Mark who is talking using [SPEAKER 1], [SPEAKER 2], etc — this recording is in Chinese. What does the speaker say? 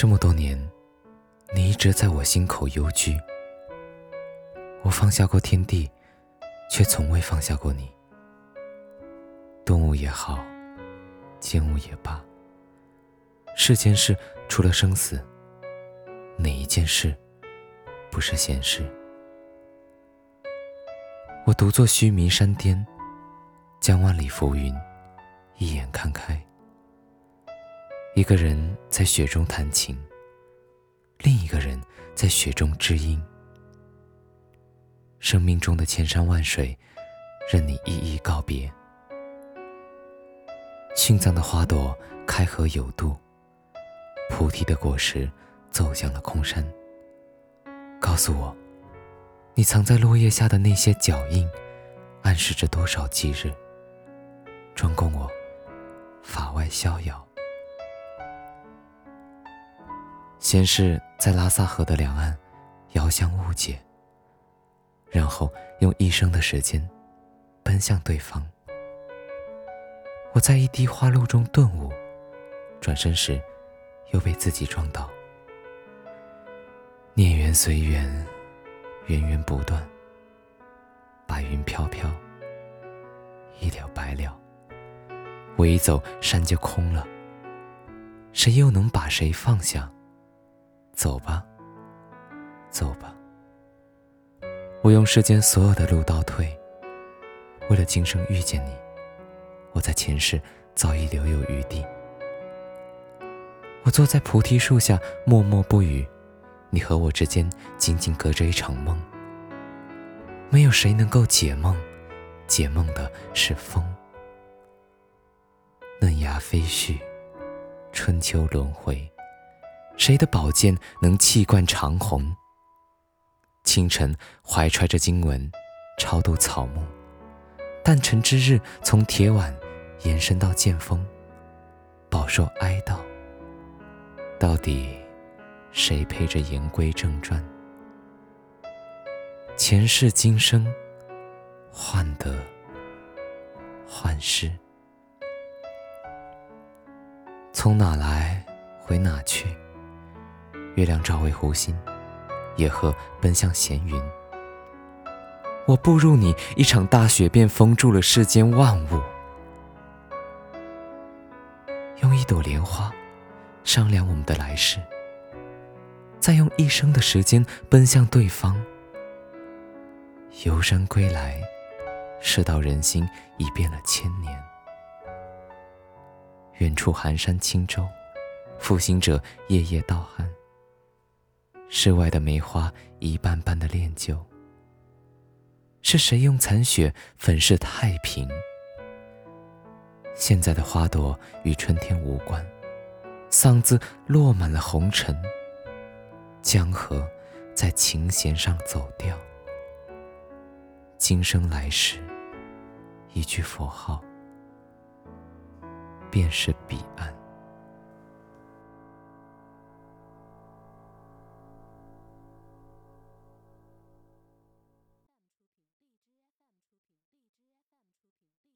[SPEAKER 1] 这么多年，你一直在我心口幽居。我放下过天地，却从未放下过你。动物也好，静物也罢，世间事除了生死，哪一件事不是闲事？我独坐须弥山巅，将万里浮云一眼看看。一个人在雪中弹琴，另一个人在雪中知音。生命中的千山万水，任你一一告别。青藏的花朵开合有度，菩提的果实走向了空山。告诉我，你藏在落叶下的那些脚印，暗示着多少忌日？专供我法外逍遥。先是在拉萨河的两岸，遥相误解，然后用一生的时间，奔向对方。我在一滴花露中顿悟，转身时，又被自己撞倒。孽缘随缘，源源不断。白云飘飘，一了百了。我一走，山就空了。谁又能把谁放下？走吧，走吧。我用世间所有的路倒退，为了今生遇见你，我在前世早已留有余地。我坐在菩提树下默默不语，你和我之间仅仅隔着一场梦。没有谁能够解梦，解梦的是风。嫩芽飞絮，春秋轮回。谁的宝剑能气贯长虹？清晨怀揣着经文，超度草木；诞辰之日，从铁碗延伸到剑锋，饱受哀悼。到底谁陪着言归正传？前世今生，患得患失，从哪来回哪去？月亮照为湖心，野鹤奔向闲云。我步入你，一场大雪便封住了世间万物。用一朵莲花商量我们的来世，再用一生的时间奔向对方。游山归来，世道人心已变了千年。远处寒山轻舟，负心者夜夜盗寒。室外的梅花一瓣瓣的恋旧，是谁用残雪粉饰太平？现在的花朵与春天无关，嗓子落满了红尘。江河在琴弦上走调，今生来世，一句佛号，便是彼岸。